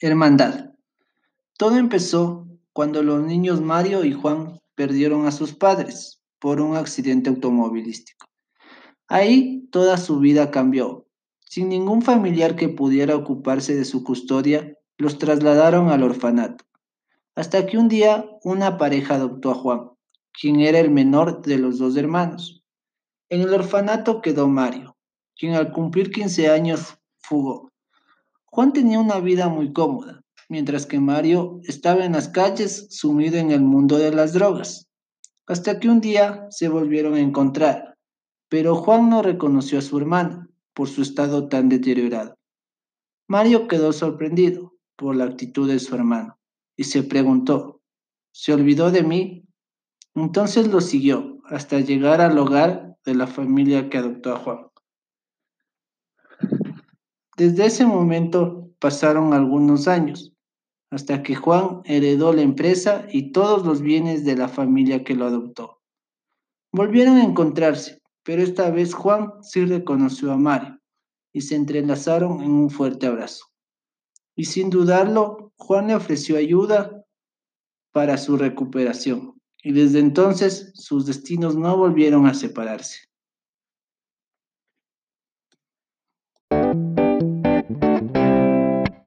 Hermandad. Todo empezó cuando los niños Mario y Juan perdieron a sus padres por un accidente automovilístico. Ahí toda su vida cambió. Sin ningún familiar que pudiera ocuparse de su custodia, los trasladaron al orfanato. Hasta que un día una pareja adoptó a Juan, quien era el menor de los dos hermanos. En el orfanato quedó Mario, quien al cumplir 15 años fugó. Juan tenía una vida muy cómoda, mientras que Mario estaba en las calles sumido en el mundo de las drogas. Hasta que un día se volvieron a encontrar, pero Juan no reconoció a su hermana por su estado tan deteriorado. Mario quedó sorprendido por la actitud de su hermano y se preguntó, ¿se olvidó de mí? Entonces lo siguió hasta llegar al hogar de la familia que adoptó a Juan. Desde ese momento pasaron algunos años, hasta que Juan heredó la empresa y todos los bienes de la familia que lo adoptó. Volvieron a encontrarse, pero esta vez Juan sí reconoció a Mario y se entrelazaron en un fuerte abrazo. Y sin dudarlo, Juan le ofreció ayuda para su recuperación, y desde entonces sus destinos no volvieron a separarse.